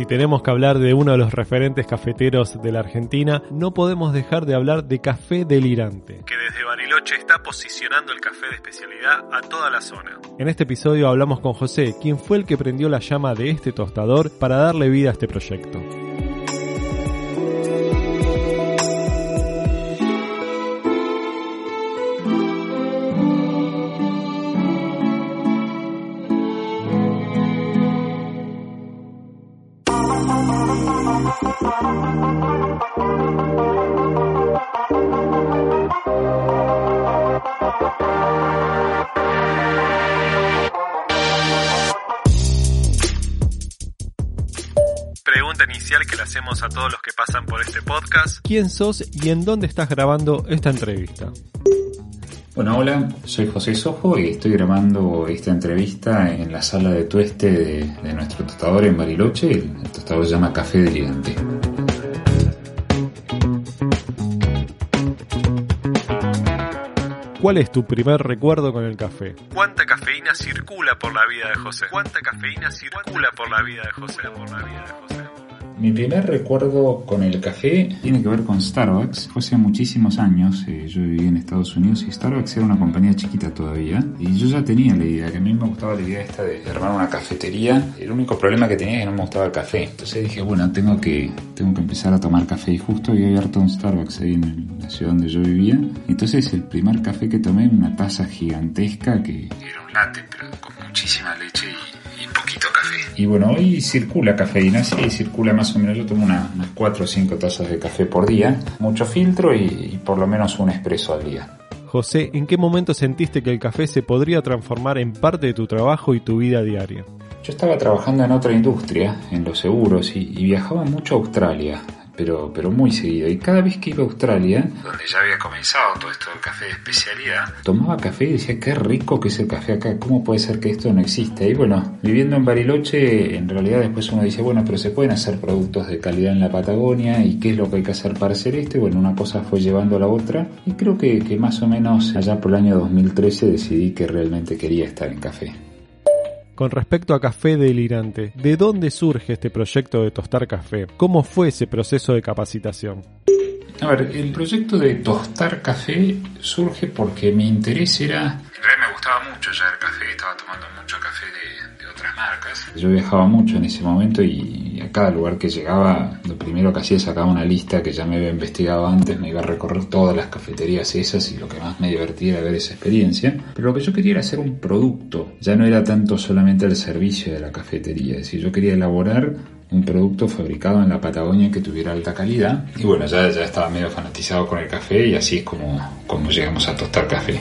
Si tenemos que hablar de uno de los referentes cafeteros de la Argentina, no podemos dejar de hablar de Café Delirante. que desde Bariloche está posicionando el café de especialidad a toda la zona. En este episodio hablamos con José, quien fue el que prendió la llama de este tostador para darle vida a este proyecto. Pregunta inicial que le hacemos a todos los que pasan por este podcast. ¿Quién sos y en dónde estás grabando esta entrevista? Bueno, hola, soy José Sojo y estoy grabando esta entrevista en la sala de tueste de, de nuestro tostador en Bariloche. El, el tostador se llama Café Delirante. ¿Cuál es tu primer recuerdo con el café? ¿Cuánta cafeína circula por la vida de José? ¿Cuánta cafeína circula por la vida de José? Por la vida de José. Mi primer recuerdo con el café tiene que ver con Starbucks. Fue hace muchísimos años, eh, yo vivía en Estados Unidos y Starbucks era una compañía chiquita todavía. Y yo ya tenía la idea, que a mí me gustaba la idea esta de armar una cafetería. El único problema que tenía es que no me gustaba el café. Entonces dije, bueno, tengo que, tengo que empezar a tomar café. Y justo había abierto un Starbucks ahí en la ciudad donde yo vivía. Entonces el primer café que tomé, una taza gigantesca que era latte, pero con muchísima leche y, y poquito café. Y bueno, hoy circula cafeína, sí, circula más o menos. Yo tomo una- unas 4 o 5 tazas de café por día, mucho filtro y, y por lo menos un espresso al día. José, ¿en qué momento sentiste que el café se podría transformar en parte de tu trabajo y tu vida diaria? Yo estaba trabajando en otra industria, en los seguros, y, y viajaba mucho a Australia, pero, pero muy seguido. Y cada vez que iba a Australia, donde ya había comenzado todo esto del café de especialidad, tomaba café y decía, qué rico que es el café acá, ¿cómo puede ser que esto no existe? Y bueno, viviendo en Bariloche, en realidad después uno dice, bueno, pero se pueden hacer productos de calidad en la Patagonia, ¿y qué es lo que hay que hacer para hacer esto? Y bueno, una cosa fue llevando a la otra, y creo que, que más o menos allá por el año 2013 decidí que realmente quería estar en café. Con respecto a Café Delirante, ¿de dónde surge este proyecto de tostar café? ¿Cómo fue ese proceso de capacitación? A ver, el proyecto de tostar café surge porque mi interés era... Gustaba mucho ya el café, estaba tomando mucho café de, de otras marcas. Yo viajaba mucho en ese momento y a cada lugar que llegaba, lo primero que hacía es sacaba una lista que ya me había investigado antes, me iba a recorrer todas las cafeterías esas y lo que más me divertía era ver esa experiencia. Pero lo que yo quería era hacer un producto, ya no era tanto solamente el servicio de la cafetería, es decir, yo quería elaborar un producto fabricado en la Patagonia que tuviera alta calidad. Y bueno, ya, ya estaba medio fanatizado con el café y así es como, como llegamos a tostar café.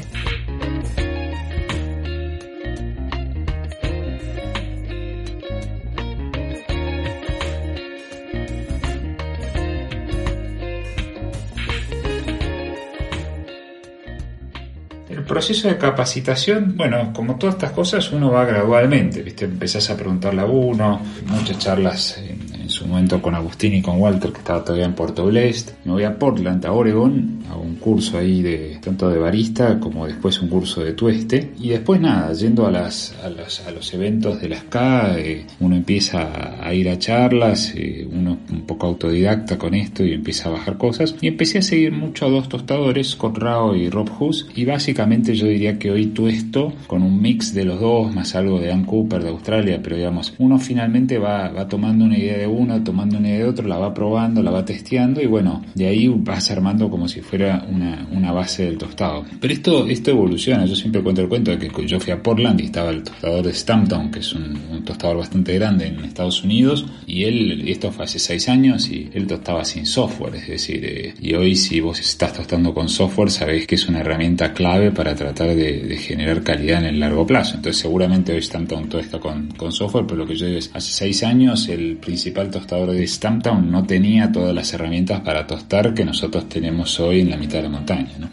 Proceso de capacitación, bueno, como todas estas cosas, uno va gradualmente, ¿viste? Empezás a preguntarle a uno, muchas charlas en, momento con Agustín y con Walter, que estaba todavía en Puerto Blest. Me voy a Portland, a Oregon, a un curso ahí de tanto de barista como después un curso de tueste. Y después nada, yendo a, las, a, los, a los eventos de las K, eh, uno empieza a, ir a charlas, eh, uno un poco autodidacta con esto y empieza a bajar cosas. Y empecé a seguir mucho a dos tostadores, Scott Rao y Rob Hughes, y básicamente yo diría que hoy tuesto con un mix de los dos, más algo de Dan Cooper de Australia, pero digamos, uno finalmente va, va tomando una idea de uno, tomando una de otro, la va probando, la va testeando y bueno, de ahí vas armando como si fuera una, una base del tostado. Pero esto, esto evoluciona, yo siempre cuento el cuento de que yo fui a Portland y estaba el tostador de Stamptown, que es un, un tostador bastante grande en Estados Unidos, y él, esto fue hace seis años, y él tostaba sin software, es decir, eh, y hoy si vos estás tostando con software, sabéis que es una herramienta clave para tratar de, de generar calidad en el largo plazo. Entonces seguramente hoy Stamptown todo está con, con software, pero lo que yo digo es, hace seis años el principal tostador de Stamptown no tenía todas las herramientas para tostar que nosotros tenemos hoy en la mitad de la montaña, ¿no?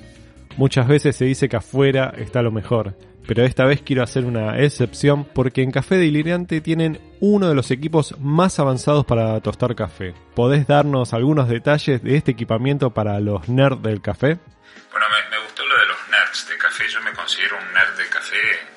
Muchas veces se dice que afuera está lo mejor, pero esta vez quiero hacer una excepción porque en Café Delirante tienen uno de los equipos más avanzados para tostar café. ¿Podés darnos algunos detalles de este equipamiento para los nerds del café? Bueno, me, me gustó lo de los nerds de café. Yo me considero un nerd de café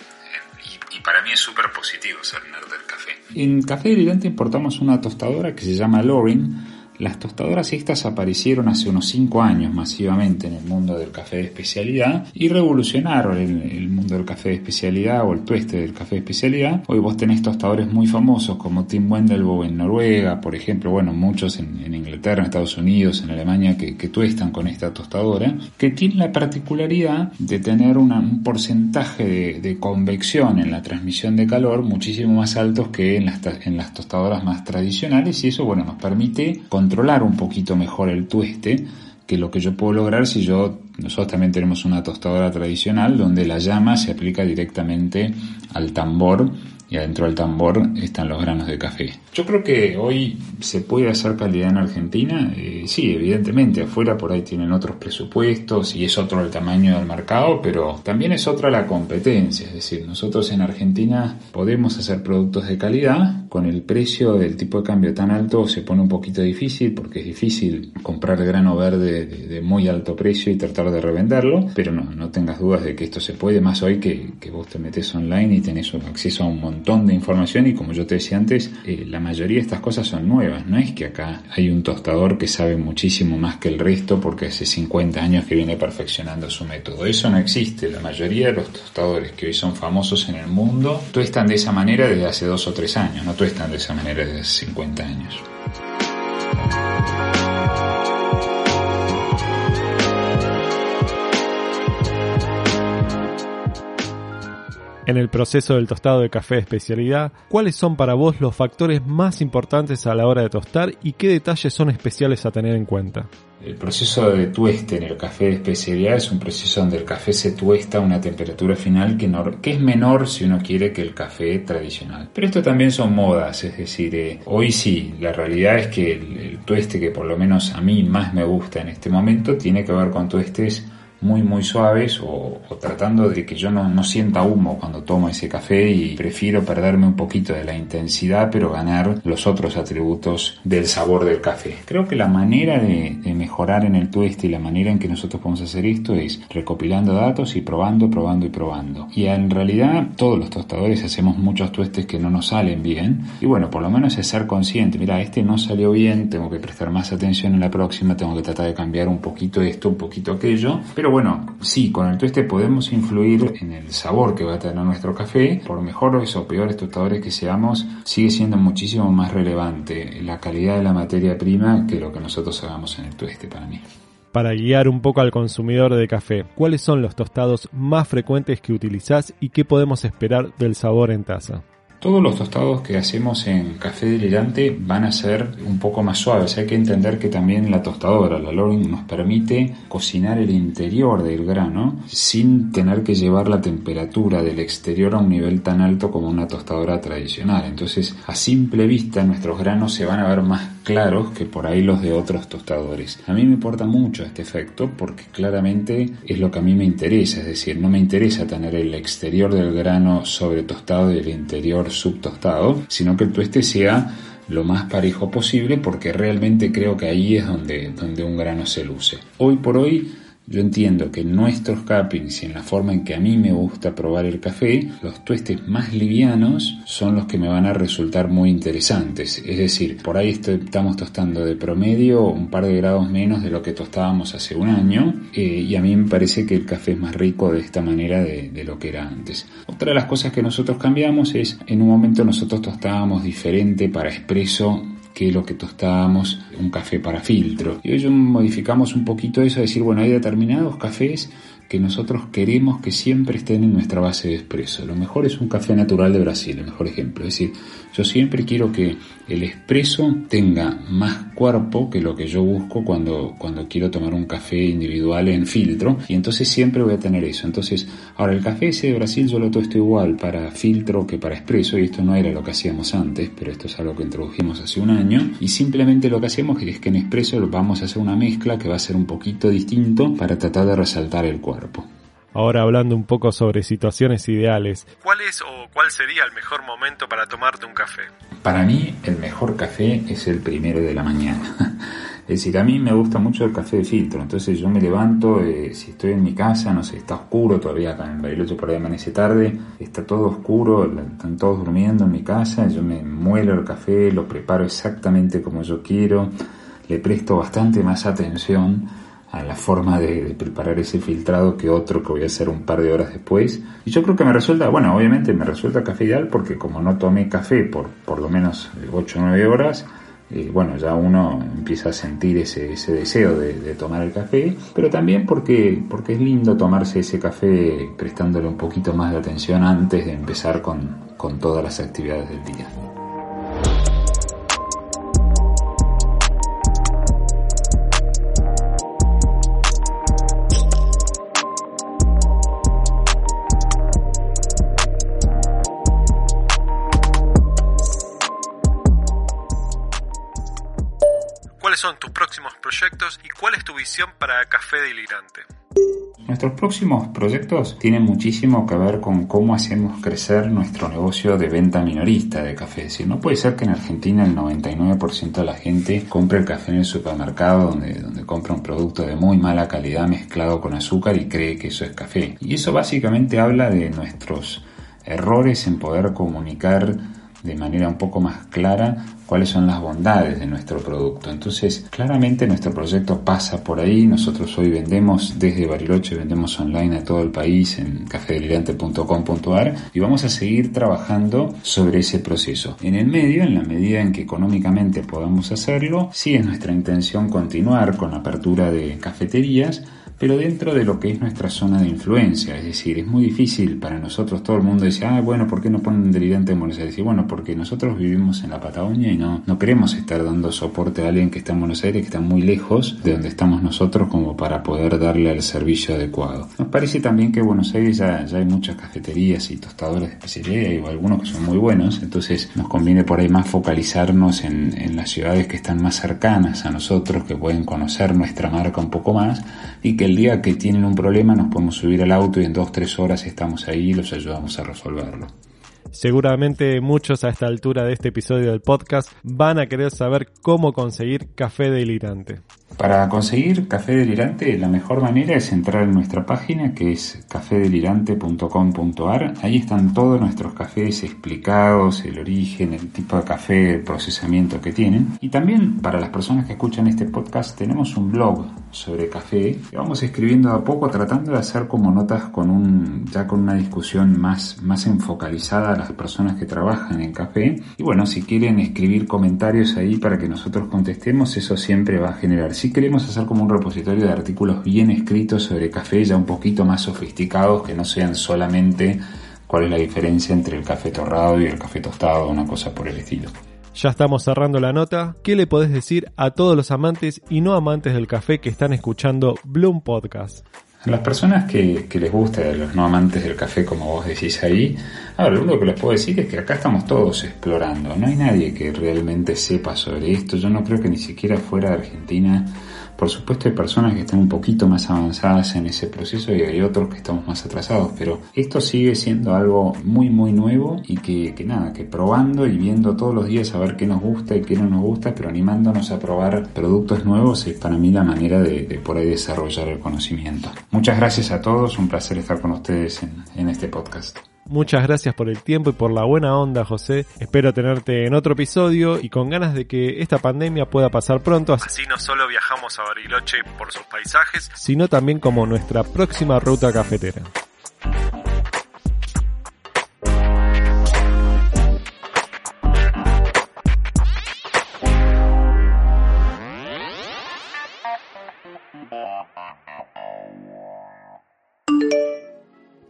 para mí es súper positivo ser nerd del café. En Café Delirante importamos una tostadora que se llama Loring las tostadoras estas aparecieron hace unos 5 años masivamente en el mundo del café de especialidad y revolucionaron el, el, mundo del café de especialidad o el tueste del café de especialidad. Hoy vos tenés tostadores muy famosos como Tim Wendelboe en Noruega, por ejemplo, bueno, muchos en, en Inglaterra, en Estados Unidos, en Alemania que, que, tuestan con esta tostadora, que tiene la particularidad de tener una, un porcentaje de, de, convección en la transmisión de calor muchísimo más altos que en las, en las tostadoras más tradicionales y eso, bueno, nos permite controlar un poquito mejor el tueste que lo que yo puedo lograr si yo nosotros también tenemos una tostadora tradicional donde la llama se aplica directamente al tambor y adentro del tambor están los granos de café. Yo creo que hoy se puede hacer calidad en Argentina, eh, sí, evidentemente, afuera por ahí tienen otros presupuestos y es otro el tamaño del mercado, pero también es otra la competencia, es decir, nosotros en Argentina podemos hacer productos de calidad, con el precio del tipo de cambio tan alto se pone un poquito difícil porque es difícil comprar grano verde de, muy alto precio y tratar de revenderlo, pero no, no tengas dudas de que esto se puede, más hoy que, que vos te metes online y tenés acceso a un montón montón de información y como yo te decía antes, eh, la mayoría de estas cosas son nuevas. No es que acá hay un tostador que sabe muchísimo más que el resto porque hace 50 años que viene perfeccionando su método. Eso no existe. La mayoría de los tostadores que hoy son famosos en el mundo tuestan de esa manera desde hace dos o tres años, no tuestan de esa manera desde hace 50 años. En el proceso del tostado de café de especialidad, ¿cuáles son para vos los factores más importantes a la hora de tostar y qué detalles son especiales a tener en cuenta? El proceso de tueste en el café de especialidad es un proceso donde el café se tuesta a una temperatura final que, es menor si uno quiere que el café tradicional. Pero esto también son modas, es decir, eh, hoy sí, la realidad es que el, el tueste que por lo menos a mí más me gusta en este momento tiene que ver con tuestes muy muy suaves o, o tratando de que yo no, no, sienta humo cuando tomo ese café y prefiero perderme un poquito de la intensidad pero ganar los otros atributos del sabor del café. Creo que la manera de, de mejorar en el tueste y la manera en que nosotros podemos hacer esto es recopilando datos y probando, probando y probando. Y en realidad todos los tostadores hacemos muchos tuestes que no nos salen bien y bueno, por lo menos es ser consciente, mira, este no salió bien, tengo que prestar más atención en la próxima, tengo que tratar de cambiar un poquito esto, un poquito aquello, pero pero bueno, sí, con el tueste podemos influir en el sabor que va a tener nuestro café. Por mejores o peores tostadores que seamos, sigue siendo muchísimo más relevante la calidad de la materia prima que lo que nosotros hagamos en el tueste para mí. Para guiar un poco al consumidor de café, ¿cuáles son los tostados más frecuentes que utilizás y qué podemos esperar del sabor en taza? Todos los tostados que hacemos en café delirante van a ser un poco más suaves. Hay que entender que también la tostadora, la Loring, nos permite cocinar el interior del grano sin tener que llevar la temperatura del exterior a un nivel tan alto como una tostadora tradicional. Entonces, a simple vista, nuestros granos se van a ver más claros que por ahí los de otros tostadores. A mí me importa mucho este efecto porque claramente es lo que a mí me interesa. Es decir, no me interesa tener el exterior del grano sobre tostado y el interior subtostado, sino que el tueste sea lo más parejo posible porque realmente creo que ahí es donde, donde un grano se luce. Hoy por hoy yo entiendo que en nuestros cappings y en la forma en que a mí me gusta probar el café, los tuestes más livianos son los que me van a resultar muy interesantes. Es decir, por ahí estamos tostando de promedio un par de grados menos de lo que tostábamos hace un año eh, y a mí me parece que el café es más rico de esta manera de, de lo que era antes. Otra de las cosas que nosotros cambiamos es, en un momento nosotros tostábamos diferente para expreso que lo que tostábamos un café para filtro. Y hoy modificamos un poquito eso, decir, bueno, hay determinados cafés que nosotros queremos que siempre estén en nuestra base de expreso. Lo mejor es un café natural de Brasil, el mejor ejemplo. Es decir, yo siempre quiero que el expreso tenga más cuerpo que lo que yo busco cuando, cuando quiero tomar un café individual en filtro. Y entonces siempre voy a tener eso. Entonces, ahora el café ese de Brasil yo lo tosto igual para filtro que para expreso. Y esto no era lo que hacíamos antes, pero esto es algo que introdujimos hace un año. Y simplemente lo que hacemos es que en expreso vamos a hacer una mezcla que va a ser un poquito distinto para tratar de resaltar el cuerpo. Ahora hablando un poco sobre situaciones ideales. ¿Cuál es o cuál sería el mejor momento para tomarte un café? Para mí el mejor café es el primero de la mañana. Es decir, a mí me gusta mucho el café de filtro, entonces yo me levanto, eh, si estoy en mi casa, no sé, está oscuro todavía acá en Bariloche, por ahí amanece tarde, está todo oscuro, están todos durmiendo en mi casa, yo me muelo el café, lo preparo exactamente como yo quiero, le presto bastante más atención a la forma de, preparar ese filtrado que otro que voy a hacer un par de horas después. Y yo creo que me resulta, bueno, obviamente me resulta café ideal porque como no tomé café por por lo menos 8 o 9 horas, eh, bueno, ya uno empieza a sentir ese, ese deseo de, de, tomar el café, pero también porque, porque es lindo tomarse ese café prestándole un poquito más de atención antes de empezar con, con todas las actividades del día. Son tus próximos proyectos y cuál es tu visión para Café Delirante? Nuestros próximos proyectos tienen muchísimo que ver con cómo hacemos crecer nuestro negocio de venta minorista de café. Es decir, no puede ser que en Argentina el 99% de la gente compre el café en el supermercado donde, donde compra un producto de muy mala calidad mezclado con azúcar y cree que eso es café. Y eso básicamente habla de nuestros errores en poder comunicar de manera un poco más clara cuáles son las bondades de nuestro producto. Entonces, claramente nuestro proyecto pasa por ahí. Nosotros hoy vendemos desde Bariloche, vendemos online a todo el país en cafedelirante.com.ar y vamos a seguir trabajando sobre ese proceso. En el medio, en la medida en que económicamente podamos hacerlo, sí es nuestra intención continuar con la apertura de cafeterías pero dentro de lo que es nuestra zona de influencia. Es decir, es muy difícil para nosotros, todo el mundo dice, ah, bueno, ¿por qué no ponen delirante en Buenos Aires? Y bueno, porque nosotros vivimos en la Patagonia y no, no queremos estar dando soporte a alguien que está en Buenos Aires, que está muy lejos de donde estamos nosotros como para poder darle el servicio adecuado. Nos parece también que en Buenos Aires ya, ya hay muchas cafeterías y tostadores de especialidad y algunos que son muy buenos, entonces nos conviene por ahí más focalizarnos en, en las ciudades que están más cercanas a nosotros, que pueden conocer nuestra marca un poco más y que el día que tienen un problema nos podemos subir al auto y en dos tres horas estamos ahí y los ayudamos a resolverlo. Seguramente muchos a esta altura de este episodio del podcast van a querer saber cómo conseguir café delirante. Para conseguir café delirante, la mejor manera es entrar en nuestra página que es cafedelirante.com.ar. Ahí están todos nuestros cafés explicados, el origen, el tipo de café, el procesamiento que tienen. Y también para las personas que escuchan este podcast, tenemos un blog sobre café que vamos escribiendo a poco tratando de hacer como notas con un ya con una discusión más más enfocalizada a las personas que trabajan en café y bueno si quieren escribir comentarios ahí para que nosotros contestemos eso siempre va a generar si queremos hacer como un repositorio de artículos bien escritos sobre café, ya un poquito más sofisticados, que no sean solamente cuál es la diferencia entre el café torrado y el café tostado, una cosa por el estilo. Ya estamos cerrando la nota. ¿Qué le podés decir a todos los amantes y no amantes del café que están escuchando Bloom Podcast? A las personas que, que, les gusta, los no amantes del café, como vos decís ahí, ahora lo único que les puedo decir es que acá estamos todos explorando. No hay nadie que realmente sepa sobre esto. Yo no creo que ni siquiera fuera de Argentina por supuesto hay personas que están un poquito más avanzadas en ese proceso y hay otros que estamos más atrasados, pero esto sigue siendo algo muy muy nuevo y que, nada, que probando y viendo todos los días a ver qué nos gusta y qué no nos gusta, pero animándonos a probar productos nuevos es para mí la manera de, por ahí desarrollar el conocimiento. Muchas gracias a todos, un placer estar con ustedes en este podcast. Muchas gracias por el tiempo y por la buena onda, José. Espero tenerte en otro episodio y con ganas de que esta pandemia pueda pasar pronto. Así no solo viajamos a Bariloche por sus paisajes, sino también como nuestra próxima ruta cafetera.